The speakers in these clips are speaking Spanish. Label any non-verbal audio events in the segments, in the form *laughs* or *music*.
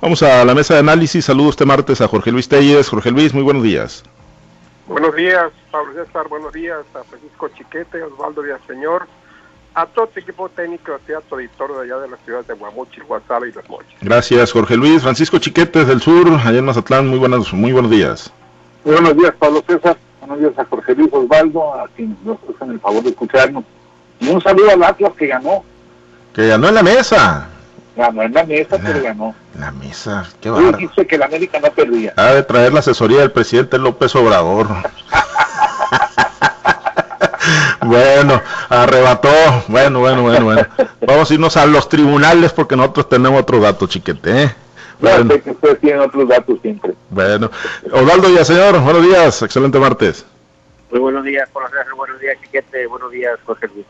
Vamos a la mesa de análisis. Saludos este martes a Jorge Luis Telles. Jorge Luis, muy buenos días. Buenos días, Pablo César. Buenos días a Francisco Chiquete, Osvaldo Señor, a todo el equipo técnico, a todo editor de allá de las ciudades de Guamuchi, Guasave y Los Mochis. Gracias, Jorge Luis. Francisco Chiquete, desde el sur, allá en Mazatlán. Muy, buenos, muy buenos días. Muy buenos días, Pablo César. Buenos días a Jorge Luis Osvaldo, a quienes nos hacen el favor de escucharnos. Y un saludo al Atlas que ganó. Que ganó en la mesa. Ganó en la mesa, pero ganó. La mesa, qué Tú dijiste que la América no perdía. Ha de traer la asesoría del presidente López Obrador. *laughs* bueno, arrebató. Bueno, bueno, bueno, bueno. Vamos a irnos a los tribunales porque nosotros tenemos otro dato, chiquete. ¿eh? Bueno. que ustedes tienen otros datos siempre. Bueno, Osvaldo señor, buenos días, excelente martes. Muy buenos días, buenos días, Chiquete, buenos días, Jorge Luis.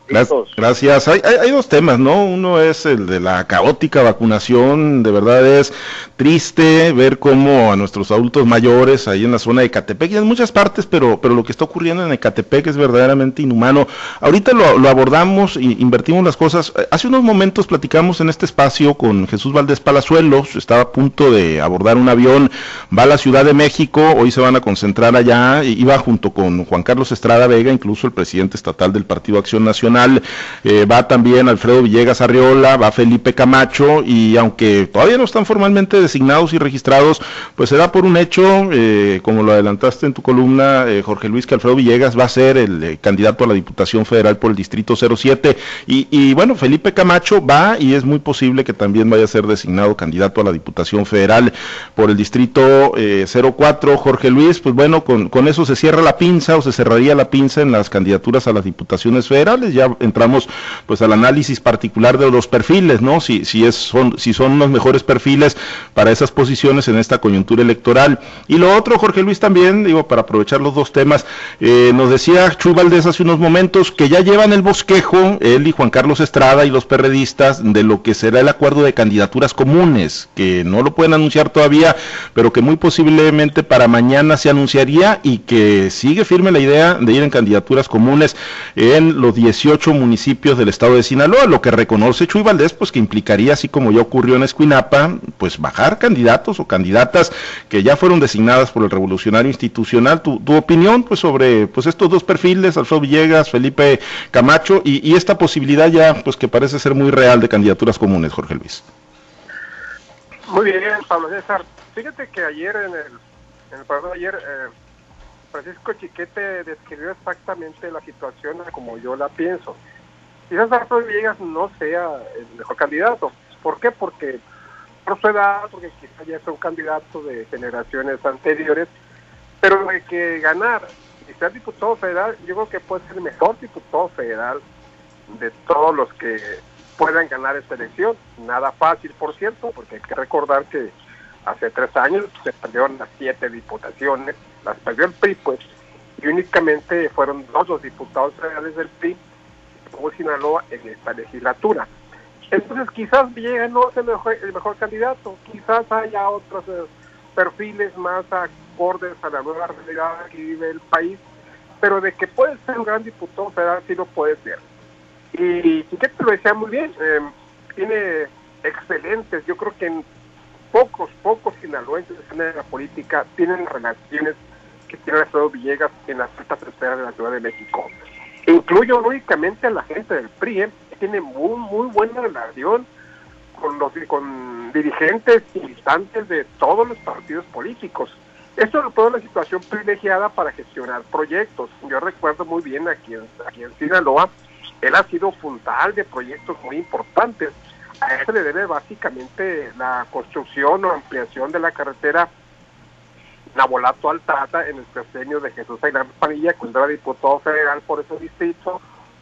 Gracias. Hay, hay, dos temas, ¿no? Uno es el de la caótica vacunación, de verdad es triste ver cómo a nuestros adultos mayores ahí en la zona de Ecatepec y en muchas partes, pero, pero lo que está ocurriendo en Ecatepec es verdaderamente inhumano. Ahorita lo, lo abordamos y invertimos las cosas. Hace unos momentos platicamos en este espacio con Jesús Valdés Palazuelos, estaba a punto de abordar un avión, va a la Ciudad de México, hoy se van a concentrar allá, iba junto con Juan Carlos Estrada Vega, incluso el presidente estatal del Partido Acción Nacional, eh, va también Alfredo Villegas Arriola, va Felipe Camacho, y aunque todavía no están formalmente designados y registrados, pues se da por un hecho, eh, como lo adelantaste en tu columna, eh, Jorge Luis, que Alfredo Villegas va a ser el candidato a la Diputación Federal por el Distrito 07, y, y bueno, Felipe Camacho va y es muy posible que también vaya a ser designado candidato a la Diputación Federal por el Distrito 04, Jorge Luis, pues bueno, con, con eso se cierra la pinza o se cerraría la pinza en las candidaturas a las diputaciones federales. Ya entramos pues al análisis particular de los perfiles, ¿no? Si, si, es, son, si son los mejores perfiles para esas posiciones en esta coyuntura electoral. Y lo otro, Jorge Luis, también, digo, para aprovechar los dos temas, eh, nos decía Chuy Valdés hace unos momentos que ya llevan el bosquejo, él y Juan Carlos Estrada y los perredistas, de lo que será el acuerdo de candidaturas comunes, que no lo pueden anunciar todavía, pero que muy posiblemente para mañana se anunciaría y que sigue firme la idea de ir en candidaturas comunes en los 18 municipios del estado de Sinaloa, lo que reconoce Chuy Valdés, pues que implicaría, así como ya ocurrió en Escuinapa, pues bajar candidatos o candidatas que ya fueron designadas por el Revolucionario Institucional. Tu, opinión, pues, sobre pues estos dos perfiles, Alfredo Villegas, Felipe Camacho, y, esta posibilidad ya, pues, que parece ser muy real de candidaturas comunes, Jorge Luis. Muy bien, Pablo César. Fíjate que ayer en el, en ayer eh, Francisco Chiquete describió exactamente la situación como yo la pienso. Quizás Arturo Villegas no sea el mejor candidato. ¿Por qué? Porque por su edad, porque quizás ya es un candidato de generaciones anteriores, pero de que ganar y ser diputado federal, yo creo que puede ser el mejor diputado federal de todos los que puedan ganar esta elección. Nada fácil, por cierto, porque hay que recordar que hace tres años se perdieron las siete diputaciones las perdió el PRI, pues, y únicamente fueron dos los diputados federales del PRI como Sinaloa en esta legislatura. Entonces quizás Villegas no es el mejor, el mejor candidato, quizás haya otros eh, perfiles más acordes a la nueva realidad que vive el país, pero de que puede ser un gran diputado federal sí lo puede ser. Y te lo decía muy bien, em, tiene excelentes, yo creo que en pocos, pocos sinaloenses en la política tienen relaciones que tiene Alfredo Villegas en las altas esferas de la Ciudad de México. Incluyo lógicamente a la gente del PRI, ¿eh? que tiene muy, muy buena relación con los con dirigentes militantes de todos los partidos políticos. Es toda una situación privilegiada para gestionar proyectos. Yo recuerdo muy bien aquí en, aquí en Sinaloa, él ha sido fundal de proyectos muy importantes. A eso le debe básicamente la construcción o ampliación de la carretera Nabolato Altata en el presenio de Jesús Aguilar Panilla, cuando era diputado federal por ese distrito,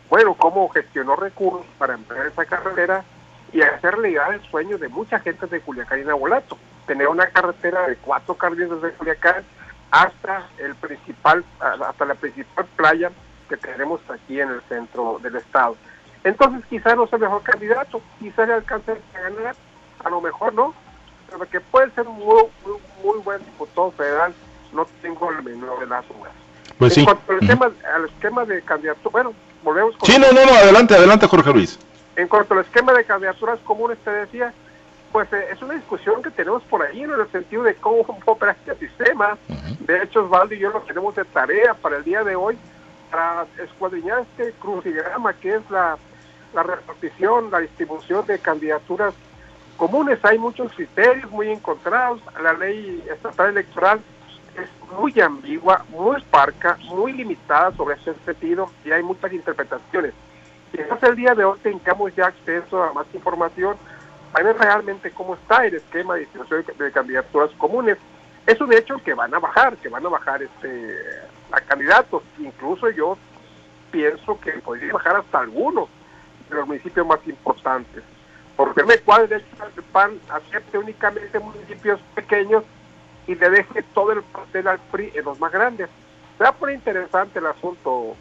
bueno, cómo gestionó recursos para emplear esa carretera y hacer realidad el sueño de mucha gente de Culiacán y Nabolato, tener una carretera de cuatro carriles desde Culiacán hasta el principal, hasta la principal playa que tenemos aquí en el centro del estado. Entonces quizás no sea el mejor candidato, quizás le alcance a ganar, a lo mejor no, pero que puede ser muy, muy, muy buen diputado federal, no tengo el menor de las dudas. Pues en sí. cuanto al, tema, al esquema de candidatura, bueno, volvemos con... Sí, no, no, no, adelante, adelante, Jorge Luis. En cuanto al esquema de candidaturas comunes, te decía, pues eh, es una discusión que tenemos por ahí en el sentido de cómo opera este sistema. De hecho, Osvaldo y yo lo tenemos de tarea para el día de hoy, para escuadriñar este crucigrama que es la, la repartición, la distribución de candidaturas comunes. Hay muchos criterios muy encontrados. La ley estatal electoral es muy ambigua, muy esparca, muy limitada sobre ese sentido y hay muchas interpretaciones. Quizás el día de hoy tengamos ya acceso a más información a ver realmente cómo está el esquema de distribución de candidaturas comunes. Es un hecho que van a bajar, que van a bajar este a candidatos. Incluso yo pienso que podría bajar hasta algunos de los municipios más importantes. Porque me cuadra el PAN acepte únicamente municipios pequeños y le deje todo el pastel al PRI en los más grandes. Se va interesante el asunto,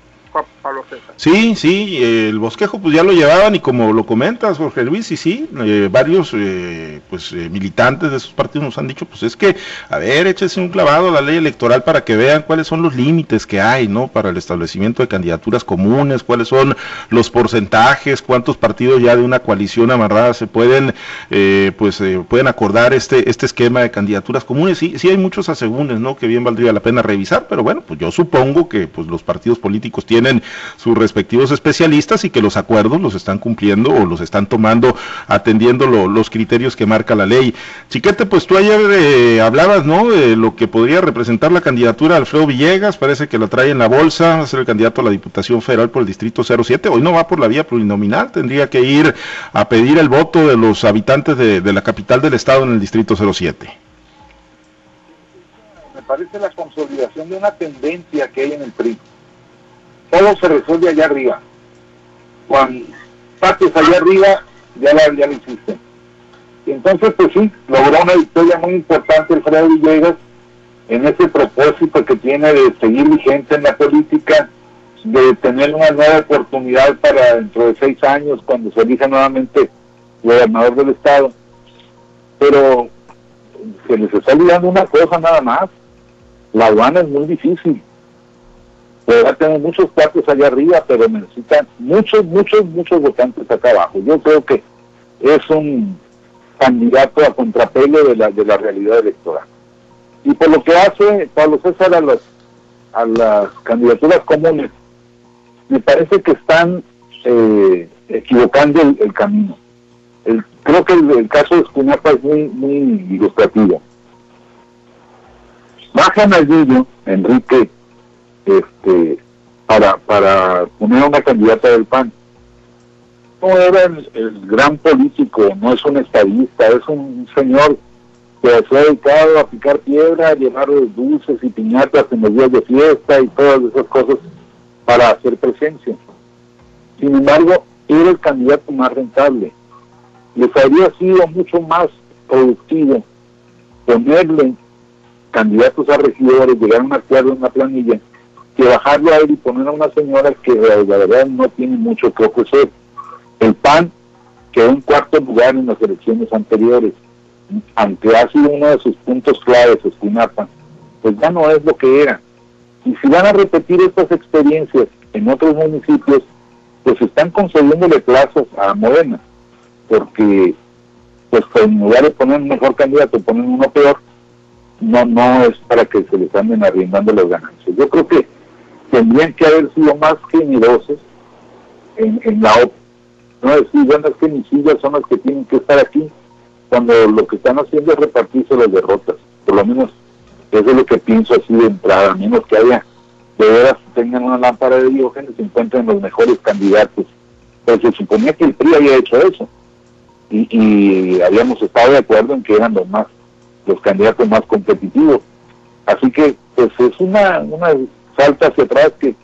Pablo César. Sí, sí, el bosquejo pues ya lo llevaban y como lo comentas, Jorge Luis, y sí, eh, varios eh, pues eh, militantes de esos partidos nos han dicho, pues es que, a ver, échese un clavado a la ley electoral para que vean cuáles son los límites que hay, ¿no? Para el establecimiento de candidaturas comunes, cuáles son los porcentajes, cuántos partidos ya de una coalición amarrada se pueden, pues pueden acordar este, este esquema de candidaturas comunes. Sí, sí hay muchos asegúnes, ¿no? Que bien valdría la pena revisar, pero bueno, pues yo supongo que pues los partidos políticos tienen sus respectivos especialistas y que los acuerdos los están cumpliendo o los están tomando atendiendo los criterios que marca la ley. Chiquete, pues tú ayer eh, hablabas, ¿no? De lo que podría representar la candidatura de Alfredo Villegas, parece que la trae en la bolsa, va a ser el candidato a la Diputación Federal por el Distrito 07, hoy no va por la vía plurinominal, tendría que ir a pedir el voto de los habitantes de, de la capital del estado en el Distrito 07 me parece la consolidación de una tendencia que hay en el PRI todo se resuelve allá arriba. Cuando pases allá arriba, ya, la, ya lo hiciste. Y entonces, pues sí, logró una victoria muy importante el Fred Villegas en ese propósito que tiene de seguir vigente en la política, de tener una nueva oportunidad para dentro de seis años, cuando se elija nuevamente gobernador del Estado. Pero se les está olvidando una cosa nada más. La aduana es muy difícil a tener muchos cuartos allá arriba, pero necesitan muchos, muchos, muchos votantes acá abajo. Yo creo que es un candidato a contrapelo de la, de la realidad electoral. Y por lo que hace Pablo César a las, a las candidaturas comunes, me parece que están eh, equivocando el, camino. El, creo que el, caso de Escunapa es muy, muy ilustrativo. Bajan al niño, Enrique este, para, para poner a una candidata del PAN. No era el, gran político, no es un estadista, es un señor que se ha dedicado a picar piedra, a llevar dulces y piñatas en los días de fiesta y todas esas cosas para hacer presencia. Sin embargo, era el candidato más rentable. Les habría sido mucho más productivo ponerle candidatos a regidores, llegar a un una planilla que bajarlo a él y poner a una señora que la verdad no tiene mucho que ofrecer. El PAN quedó en cuarto lugar en las elecciones anteriores, aunque ha sido uno de sus puntos claves, Espinapa, pues ya no es lo que era. Y si van a repetir estas experiencias en otros municipios, pues están concediéndole plazos a Morena, porque pues en lugar de poner un mejor candidato, ponen uno peor, no, no es para que se les anden arriendando las ganancias. Yo creo que tendrían que haber sido más generosos en, en la OPA. No decir, bueno, es que mis hijas son las que tienen que estar aquí, cuando lo que están haciendo es repartirse las derrotas. Por lo menos eso es lo que pienso así de entrada, a menos que haya, de veras, tengan una lámpara de diógenes y se encuentren los mejores candidatos. Pero se suponía que el PRI había hecho eso. Y, y habíamos estado de acuerdo en que eran los más, los candidatos más competitivos. Así que, pues es una, una falta hacia atrás que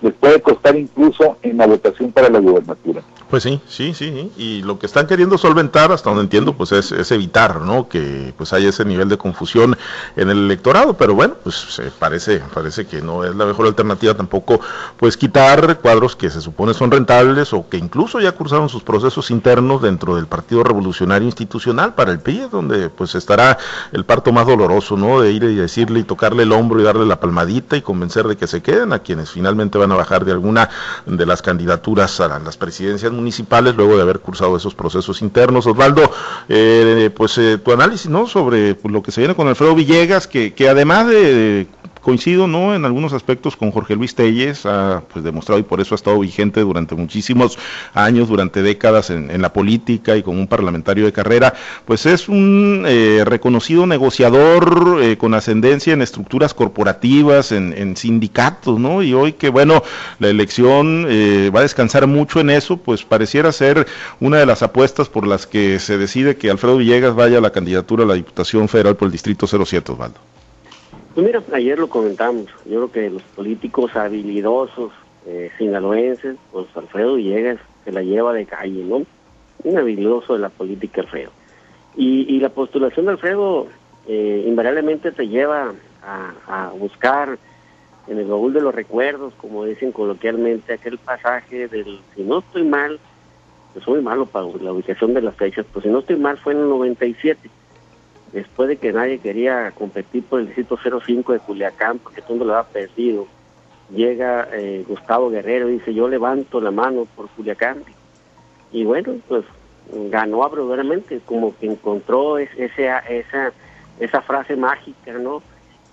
les puede costar incluso en la votación para la gubernatura. Pues sí, sí, sí, y lo que están queriendo solventar, hasta donde entiendo, pues es, evitar, ¿no? Que pues haya ese nivel de confusión en el electorado, pero bueno, pues parece, parece que no es la mejor alternativa tampoco, pues quitar cuadros que se supone son rentables o que incluso ya cursaron sus procesos internos dentro del Partido Revolucionario Institucional para el PRI, donde pues estará el parto más doloroso, ¿no? De ir y decirle y tocarle el hombro y darle la palmadita y convencer de que se queden a quienes finalmente van a bajar de alguna de las candidaturas a las presidencias municipales luego de haber cursado esos procesos internos. Osvaldo, eh, pues eh, tu análisis ¿no? sobre lo que se viene con Alfredo Villegas, que, que además de coincido no en algunos aspectos con Jorge Luis Telles, ha pues demostrado y por eso ha estado vigente durante muchísimos años, durante décadas en, la política y como un parlamentario de carrera, pues es un eh, reconocido negociador eh, con ascendencia en estructuras corporativas, en, sindicatos, ¿no? Y hoy que bueno, la elección eh, va a descansar mucho en eso, pues pareciera ser una de las apuestas por las que se decide que Alfredo Villegas vaya a la candidatura a la Diputación Federal por el Distrito 07, Osvaldo. Pues mira, ayer lo comentamos. Yo creo que los políticos habilidosos eh, sinaloenses, pues Alfredo Villegas se la lleva de calle, ¿no? Un habilidoso de la política, Alfredo. Y, la postulación de Alfredo eh, invariablemente te lleva a, buscar en el baúl de los recuerdos, como dicen coloquialmente, aquel pasaje del, si no estoy mal, pues soy malo para la ubicación de las fechas, pues si no estoy mal fue en el 97 después de que nadie quería competir por el distrito 05 de Culiacán, porque todo lo había perdido, llega eh, Gustavo Guerrero y dice, yo levanto la mano por Culiacán. Y bueno, pues ganó abrumadoramente, como que encontró ese, esa, esa frase mágica, ¿no?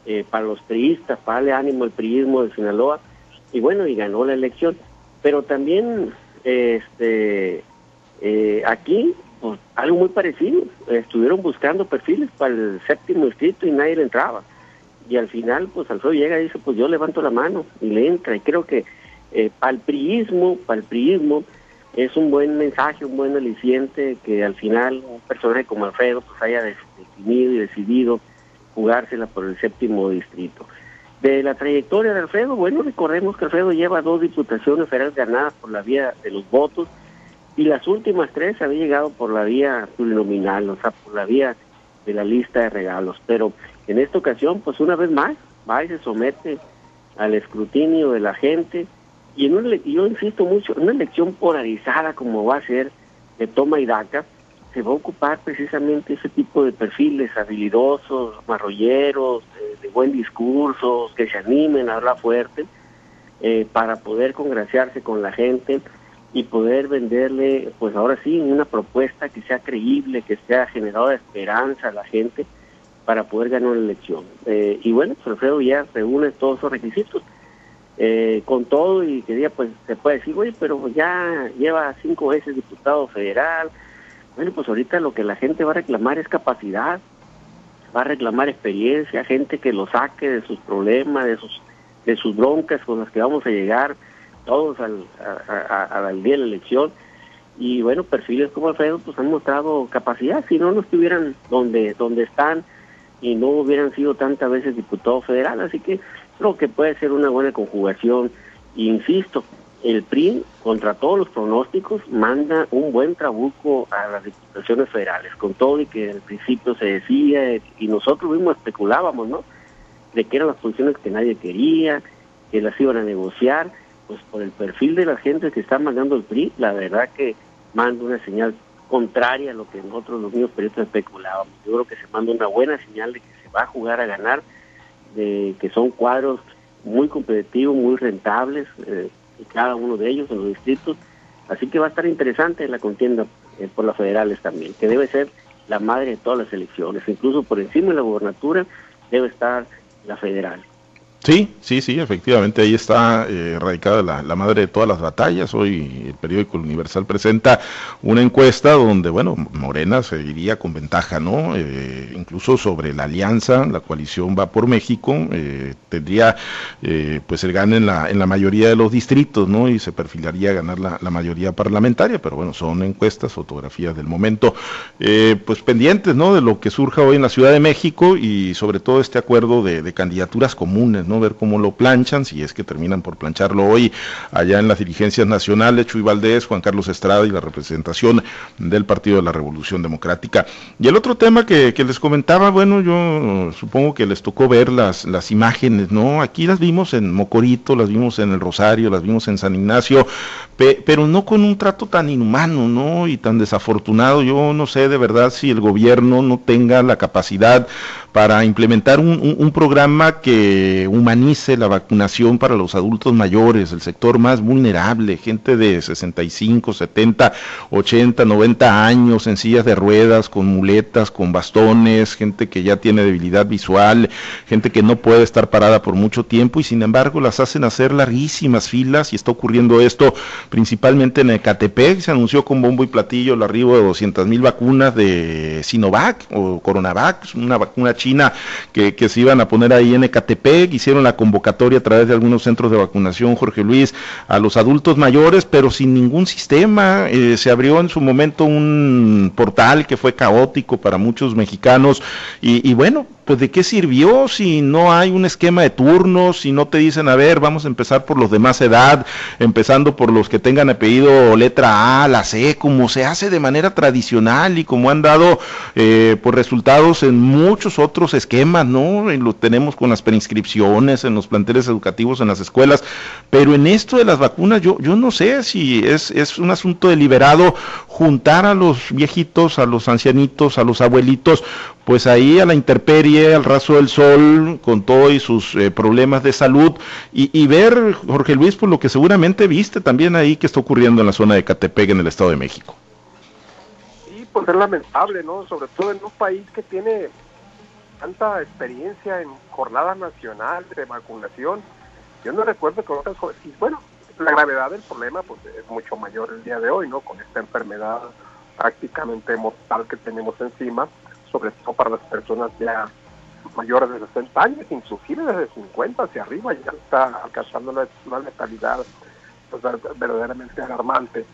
Eh, para los priistas, para darle ánimo al priismo de Sinaloa, y bueno, y ganó la elección. Pero también, este, eh, aquí pues, algo muy parecido. Estuvieron buscando perfiles para el séptimo distrito y nadie le entraba. Y al final, pues Alfredo llega y dice, pues yo levanto la mano y le entra. Y creo que eh, para el priismo, para el priismo, es un buen mensaje, un buen aliciente que al final un personaje como Alfredo pues haya definido y decidido jugársela por el séptimo distrito. De la trayectoria de Alfredo, bueno, recordemos que Alfredo lleva dos diputaciones federales ganadas por la vía de los votos, y las últimas tres había llegado por la vía plurinominal, o sea, por la vía de la lista de regalos. Pero en esta ocasión, pues una vez más, va y se somete al escrutinio de la gente. Y en una, yo insisto mucho, en una elección polarizada como va a ser de toma y daca, se va a ocupar precisamente ese tipo de perfiles habilidosos, marrolleros, de, buen discurso, que se animen a hablar fuerte, eh, para poder congraciarse con la gente y poder venderle, pues ahora sí, una propuesta que sea creíble, que sea generadora de esperanza a la gente para poder ganar la elección. Eh, y bueno, pues Alfredo ya reúne todos esos requisitos. Eh, con todo y quería pues se puede decir, oye, pero ya lleva cinco veces diputado federal. Bueno, pues ahorita lo que la gente va a reclamar es capacidad, va a reclamar experiencia, gente que lo saque de sus problemas, de sus, de sus broncas con las que vamos a llegar todos al, al día de la elección. Y bueno, perfiles como Alfredo pues han mostrado capacidad, si no, no estuvieran donde, donde están y no hubieran sido tantas veces diputado federal. Así que creo que puede ser una buena conjugación. insisto, el PRI, contra todos los pronósticos, manda un buen trabuco a las diputaciones federales, con todo y que al principio se decía, y nosotros mismos especulábamos, ¿no? De que eran las posiciones que nadie quería, que las iban a negociar pues por el perfil de la gente que está mandando el PRI, la verdad que manda una señal contraria a lo que nosotros los mismos periodistas especulábamos. Yo creo que se manda una buena señal de que se va a jugar a ganar, de que son cuadros muy competitivos, muy rentables, eh, cada uno de ellos en los distritos. Así que va a estar interesante la contienda eh, por las federales también, que debe ser la madre de todas las elecciones. Incluso por encima de la gobernatura debe estar la federal. Sí, sí, sí, efectivamente ahí está eh, radicada la, madre de todas las batallas. Hoy el periódico Universal presenta una encuesta donde, bueno, Morena se diría con ventaja, ¿no? Eh, incluso sobre la alianza, la coalición va por México, eh, tendría pues el gane en la, en la mayoría de los distritos, ¿no? Y se perfilaría a ganar la, mayoría parlamentaria, pero bueno, son encuestas, fotografías del momento, pues pendientes, ¿no? De lo que surja hoy en la Ciudad de México y sobre todo este acuerdo de, de candidaturas comunes, ¿no? Ver cómo lo planchan, si es que terminan por plancharlo hoy allá en las dirigencias nacionales, Chuy Valdés, Juan Carlos Estrada y la representación del Partido de la Revolución Democrática. Y el otro tema que, les comentaba, bueno, yo supongo que les tocó ver las, las imágenes, ¿no? Aquí las vimos en Mocorito, las vimos en el Rosario, las vimos en San Ignacio, pero no con un trato tan inhumano, ¿no? Y tan desafortunado. Yo no sé de verdad si el gobierno no tenga la capacidad para implementar un programa que humanice la vacunación para los adultos mayores, el sector más vulnerable, gente de 65, 70, 80, 90 años en sillas de ruedas, con muletas, con bastones, gente que ya tiene debilidad visual, gente que no puede estar parada por mucho tiempo y sin embargo las hacen hacer larguísimas filas y está ocurriendo esto principalmente en Ecatepec, se anunció con bombo y platillo el arribo de 200 mil vacunas de Sinovac o Coronavac, una vacuna china que, se iban a poner ahí en Ecatepec, hicieron la convocatoria a través de algunos centros de vacunación, Jorge Luis, a los adultos mayores, pero sin ningún sistema, eh, se abrió en su momento un portal que fue caótico para muchos mexicanos y, y bueno, pues de qué sirvió si no hay un esquema de turnos, si no te dicen, a ver, vamos a empezar por los de más edad, empezando por los que tengan apellido letra A, la C, como se hace de manera tradicional y como han dado eh, pues resultados en muchos otros esquemas, ¿no? Lo tenemos con las preinscripciones, en los planteles educativos, en las escuelas, pero en esto de las vacunas yo, yo no sé si es, es un asunto deliberado juntar a los viejitos, a los ancianitos, a los abuelitos, pues ahí a la intemperie, al raso del sol, con todo y sus eh, problemas de salud, y, ver, Jorge Luis, por lo que seguramente viste también ahí que está ocurriendo en la zona de Catepec, en el Estado de México. Sí, pues es lamentable, ¿no? Sobre todo en un país que tiene tanta experiencia en jornada nacional de vacunación. Yo no recuerdo que otras y bueno, la gravedad del problema pues es mucho mayor el día de hoy, ¿no? Con esta enfermedad prácticamente mortal que tenemos encima sobre todo para las personas ya mayores de 60 años, inclusive desde 50 hacia arriba, ya está alcanzando una, letalidad pues, verdaderamente alarmante.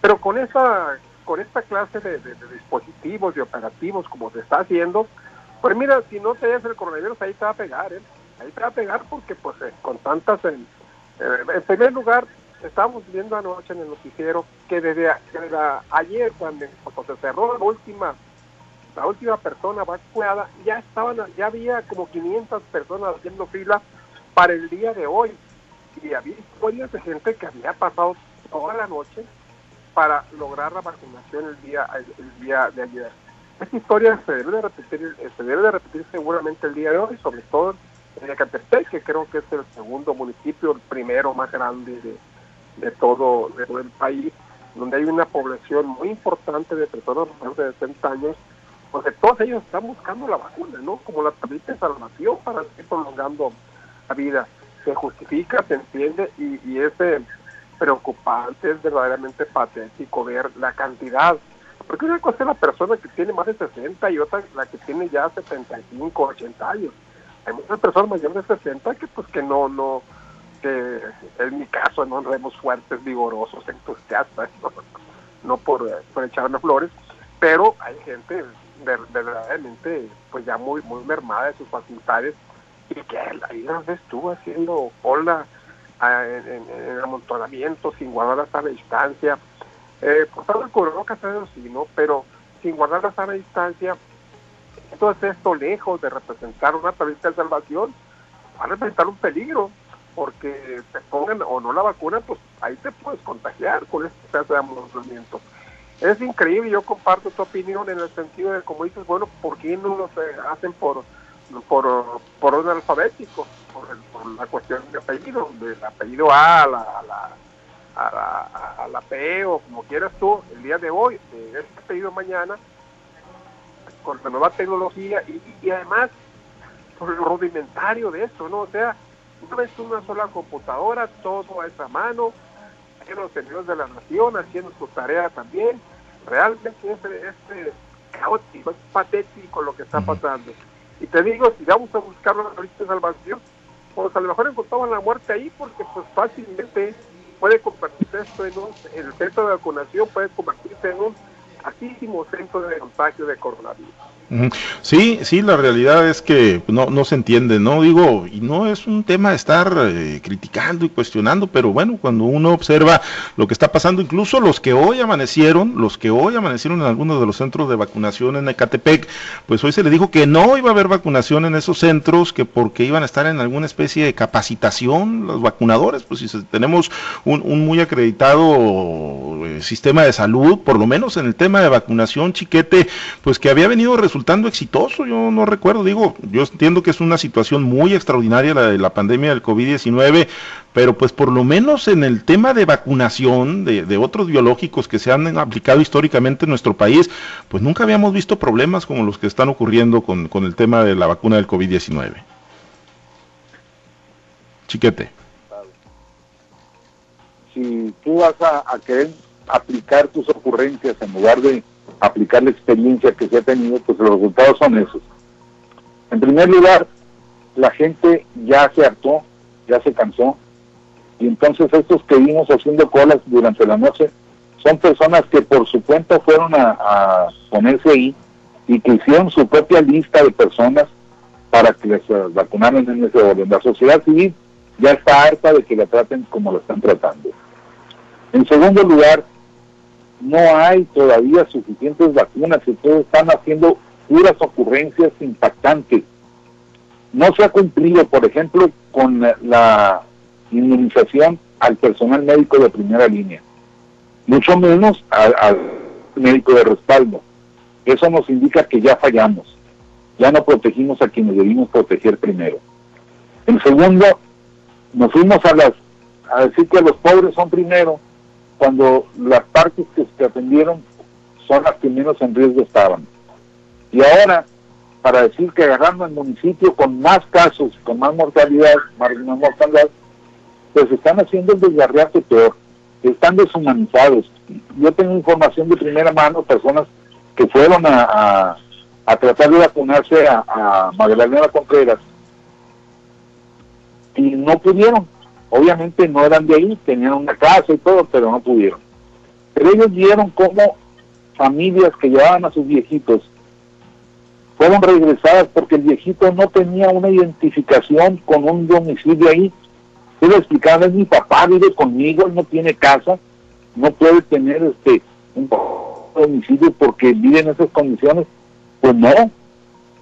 Pero con esa con esta clase de, dispositivos y operativos como se está haciendo, pues mira, si no te das el coronavirus, ahí te va a pegar, ¿eh? Ahí te va a pegar porque pues eh, con tantas... En, eh, primer lugar, estábamos viendo anoche en el noticiero que desde, ayer, cuando, cuando se cerró la última la última persona vacunada, ya estaban, ya había como 500 personas haciendo fila para el día de hoy. Y había historias de gente que había pasado toda la noche para lograr la vacunación el día, el, día de ayer. Esta historia se debe de repetir, se debe de repetir seguramente el día de hoy, sobre todo en Ecatepec, que creo que es el segundo municipio, el primero más grande de, de todo, de todo el país, donde hay una población muy importante de personas de 60 años porque todos ellos están buscando la vacuna, ¿no? Como la tablita de salvación para seguir prolongando la vida. Se justifica, se entiende y, y es eh, preocupante, es verdaderamente patético ver la cantidad. Porque una cosa es la persona que tiene más de 60 y otra la que tiene ya 75, 80 años. Hay muchas personas mayores de 60 que pues que no, no, que en mi caso no vemos fuertes, vigorosos, entusiastas, no, *laughs* no por, eh, por echarme flores, pero hay gente verdaderamente pues ya muy muy mermada de sus facultades. Y que ahí las estuvo haciendo cola ah, en, en, amontonamiento sin guardar la sana distancia. Eh, por todo el cubrebocas sí no pero sin guardar la sana distancia entonces esto lejos de representar una tablita de salvación va a representar un peligro porque te pongan o no la vacuna pues ahí te puedes contagiar con este caso de amontonamiento es increíble, yo comparto tu opinión en el sentido de, como dices, bueno, ¿por qué no lo hacen por, por, por orden alfabético? Por, la cuestión de apellido, del apellido A a la, a la, a la, P o como quieras tú, el día de hoy, este apellido mañana, con la nueva tecnología y, y además por lo rudimentario de eso, ¿no? O sea, una vez una sola computadora, todo a esa los señores de la nación haciendo su tarea también. Realmente es, es, caótico, es patético lo que está pasando. Y te digo, si vamos a buscar una de salvación, pues a lo mejor encontramos la muerte ahí porque pues fácilmente puede convertirse esto en un, el centro de vacunación puede convertirse en un altísimo centro de contagio de coronavirus. Sí, sí, la realidad es que no, no se entiende, ¿no? Digo, y no es un tema de estar eh, criticando y cuestionando, pero bueno, cuando uno observa lo que está pasando, incluso los que hoy amanecieron, los que hoy amanecieron en algunos de los centros de vacunación en Ecatepec, pues hoy se le dijo que no iba a haber vacunación en esos centros, que porque iban a estar en alguna especie de capacitación los vacunadores, pues si tenemos un, muy acreditado eh, sistema de salud, por lo menos en el tema de vacunación, chiquete, pues que había venido resultando exitoso, yo no recuerdo, digo, yo entiendo que es una situación muy extraordinaria la de la pandemia del COVID-19, pero pues por lo menos en el tema de vacunación de, de, otros biológicos que se han aplicado históricamente en nuestro país, pues nunca habíamos visto problemas como los que están ocurriendo con, con el tema de la vacuna del COVID-19. Chiquete. Si tú vas a, a, querer aplicar tus ocurrencias en lugar de aplicar la experiencia que se ha tenido, pues los resultados son esos. En primer lugar, la gente ya se hartó, ya se cansó, y entonces estos que vimos haciendo colas durante la noche son personas que por su cuenta fueron a, ponerse ahí y que hicieron su propia lista de personas para que les eh, vacunaran en ese orden. La sociedad civil ya está harta de que la traten como lo están tratando. En segundo lugar, no hay todavía suficientes vacunas y todos están haciendo puras ocurrencias impactantes. No se ha cumplido, por ejemplo, con la inmunización al personal médico de primera línea, mucho menos al, médico de respaldo. Eso nos indica que ya fallamos, ya no protegimos a quienes debimos proteger primero. En segundo, nos fuimos a las a decir que los pobres son primero, cuando las partes que se atendieron son las que menos en riesgo estaban. Y ahora, para decir que agarrando el municipio con más casos, con más mortalidad, más mortalidad, pues están haciendo el desgarriate peor, están deshumanizados. Yo tengo información de primera mano, personas que fueron a, tratar de vacunarse a, a Magdalena Contreras y no pudieron. Obviamente no eran de ahí, tenían una casa y todo, pero no pudieron. Pero ellos vieron cómo familias que llevaban a sus viejitos fueron regresadas porque el viejito no tenía una identificación con un domicilio ahí Puedo explicarles, mi papá vive conmigo, él no tiene casa, no puede tener este un domicilio porque vive en esas condiciones. Pues no,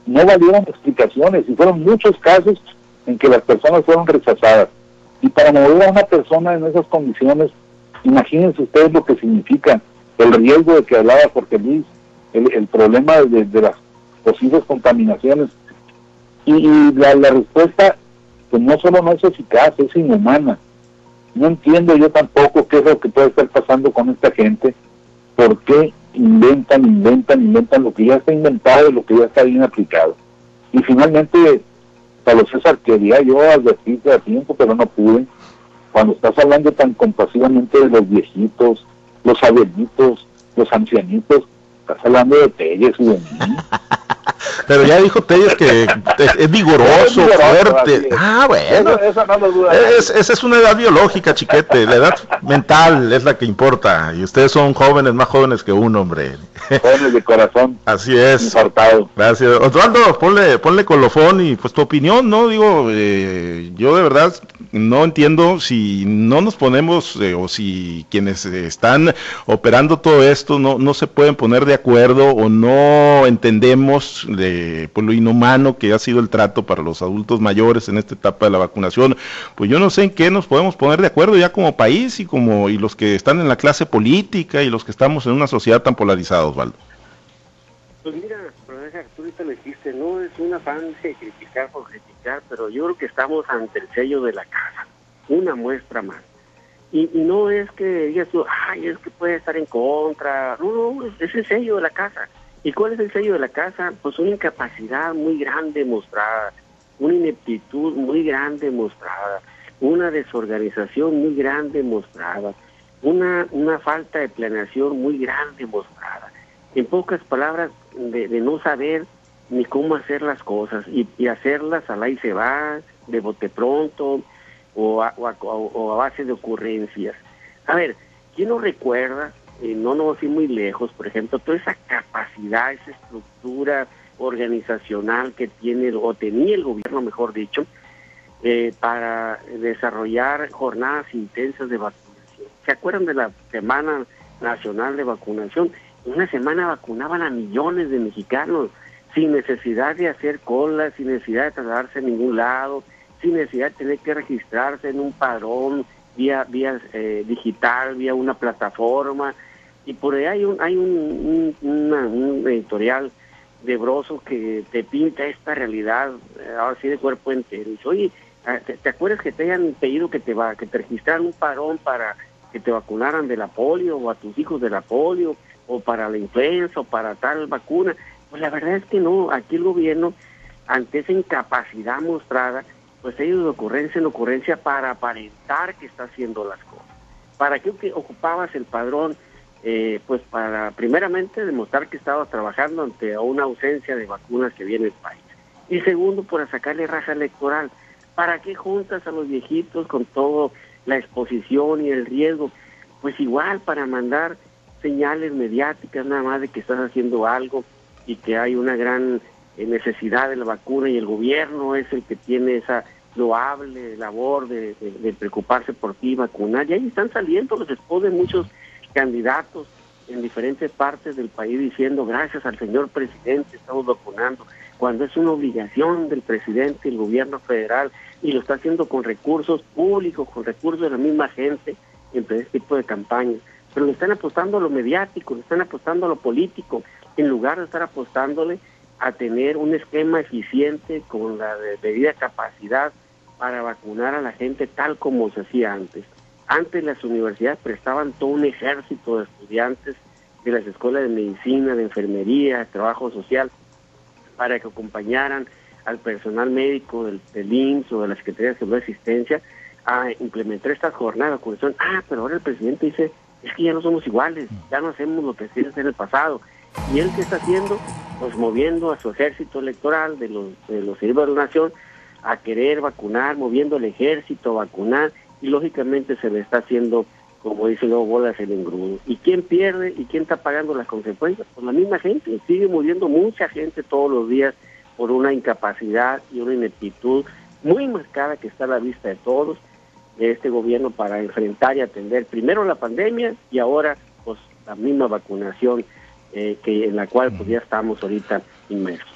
no valieron explicaciones y fueron muchos casos en que las personas fueron rechazadas. Y para mover a una persona en esas condiciones, imagínense ustedes lo que significa el riesgo de que hablaba porque Luis, el, problema de, las posibles contaminaciones. Y, la, la, respuesta pues no solo no es eficaz, es inhumana. No entiendo yo tampoco qué es lo que puede estar pasando con esta gente, por qué inventan, inventan, inventan lo que ya está inventado y lo que ya está bien aplicado. Y finalmente, Pablo César, quería yo advertirte a tiempo, pero no pude. Cuando estás hablando tan compasivamente de los viejitos, los abuelitos, los ancianitos, estás hablando de Telles y de mí. *laughs* Pero ya dijo Telles que es, vigoroso, fuerte. Ah, bueno. esa es una edad biológica, chiquete. La edad mental es la que importa. Y ustedes son jóvenes, más jóvenes que uno, hombre. Jóvenes de corazón. Así es. Gracias. Osvaldo, ponle, ponle colofón y pues tu opinión, ¿no? Digo, eh, yo de verdad no entiendo si no nos ponemos eh, o si quienes están operando todo esto no, no se pueden poner de acuerdo o no entendemos de pues, lo inhumano que ha sido el trato para los adultos mayores en esta etapa de la vacunación, pues yo no sé en qué nos podemos poner de acuerdo ya como país y como y los que están en la clase política y los que estamos en una sociedad tan polarizada, Osvaldo. Pues mira, profesor, tú ahorita lo dijiste, no es un afán de criticar por criticar, pero yo creo que estamos ante el sello de la casa, una muestra más. Y, no es que digas tú, ay, es que puede estar en contra, no, no, es el sello de la casa. ¿Y cuál es el sello de la casa? Pues una incapacidad muy grande mostrada, una ineptitud muy grande mostrada, una desorganización muy grande mostrada, una, una falta de planeación muy grande mostrada. En pocas palabras, de, no saber ni cómo hacer las cosas y, hacerlas a la y se va, de bote pronto o a, o a base de ocurrencias. A ver, ¿quién no recuerda no nos vamos muy lejos, por ejemplo, toda esa capacidad, esa estructura organizacional que tiene o tenía el gobierno, mejor dicho, eh, para desarrollar jornadas intensas de vacunación. ¿Se acuerdan de la Semana Nacional de Vacunación? Una semana vacunaban a millones de mexicanos sin necesidad de hacer cola, sin necesidad de trasladarse a ningún lado, sin necesidad de tener que registrarse en un padrón vía, vía eh, digital, vía una plataforma, y por ahí hay un, hay un, editorial de Broso que te pinta esta realidad, eh, ahora sí de cuerpo entero. Y dice, oye, ah, ¿te, acuerdas que te hayan pedido que te va, que te registraran un parón para que te vacunaran de la polio o a tus hijos de la polio o para la influenza o para tal vacuna? Pues la verdad es que no, aquí el gobierno, ante esa incapacidad mostrada, pues ido de ocurrencia en ocurrencia para aparentar que está haciendo las cosas. ¿Para qué ocupabas el padrón? Eh, pues para primeramente demostrar que estaba trabajando ante una ausencia de vacunas que viene el país. Y segundo, para sacarle raja electoral. ¿Para qué juntas a los viejitos con toda la exposición y el riesgo? Pues igual para mandar señales mediáticas nada más de que estás haciendo algo y que hay una gran eh, necesidad de la vacuna y el gobierno es el que tiene esa loable labor de, preocuparse por ti, vacunar. Y ahí están saliendo los esposos de muchos candidatos en diferentes partes del país diciendo gracias al señor presidente estamos vacunando, cuando es una obligación del presidente y el gobierno federal y lo está haciendo con recursos públicos, con recursos de la misma gente en este tipo de campañas. Pero le están apostando a lo mediático, le están apostando a lo político, en lugar de estar apostándole a tener un esquema eficiente con la debida capacidad para vacunar a la gente tal como se hacía antes. Antes las universidades prestaban todo un ejército de estudiantes de las escuelas de medicina, de enfermería, de trabajo social, para que acompañaran al personal médico del, del o de la Secretaría de Salud de Asistencia a implementar estas jornadas de vacunación. Ah, pero ahora el presidente dice, es que ya no somos iguales, ya no hacemos lo que hacíamos en el pasado. ¿Y él qué está haciendo? Pues moviendo a su ejército electoral de los, de los de la nación a querer vacunar, moviendo el ejército a vacunar y lógicamente se le está haciendo, como dice luego, bolas el engrudo. ¿Y quién pierde y quién está pagando las consecuencias? Pues la misma gente, sigue muriendo mucha gente todos los días por una incapacidad y una ineptitud muy marcada que está a la vista de todos de este gobierno para enfrentar y atender primero la pandemia y ahora pues la misma vacunación eh, que en la cual pues ya estamos ahorita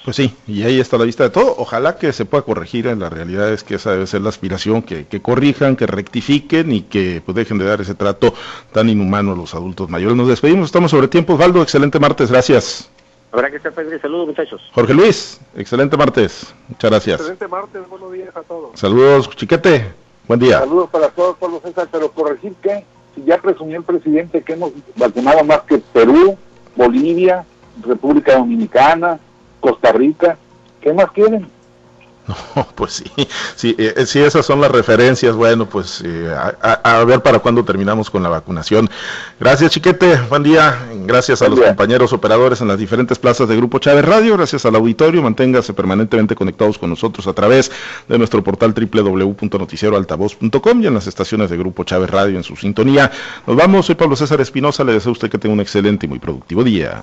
pues sí, y ahí está la vista de todo. Ojalá que se pueda corregir. En la realidad es que esa debe ser la aspiración, que, corrijan, que rectifiquen y que pues, dejen de dar ese trato tan inhumano a los adultos mayores. Nos despedimos, estamos sobre tiempo. Osvaldo, excelente martes, gracias. Habrá que estar pendiente. Saludos, muchachos. Jorge Luis, excelente martes. Muchas gracias. Excelente martes, buenos días a todos. Saludos, Chiquete. Buen día. Saludos para todos, Pablo César. Pero corregir que, si ya presumió el presidente que hemos vacunado más que Perú, Bolivia, República Dominicana, Costa Rica. ¿Qué más quieren? *laughs* No, pues sí, sí, eh, sí, esas son las referencias. Bueno, pues eh, a, ver para cuándo terminamos con la vacunación. Gracias, Chiquete. Buen día. Gracias a los compañeros operadores en las diferentes plazas de Grupo Chávez Radio. Gracias al auditorio. Manténgase permanentemente conectados con nosotros a través de nuestro portal www.noticieroaltavoz.com y en las estaciones de Grupo Chávez Radio en su sintonía. Nos vamos. Soy Pablo César Espinosa. Le deseo a usted que tenga un excelente y muy productivo día.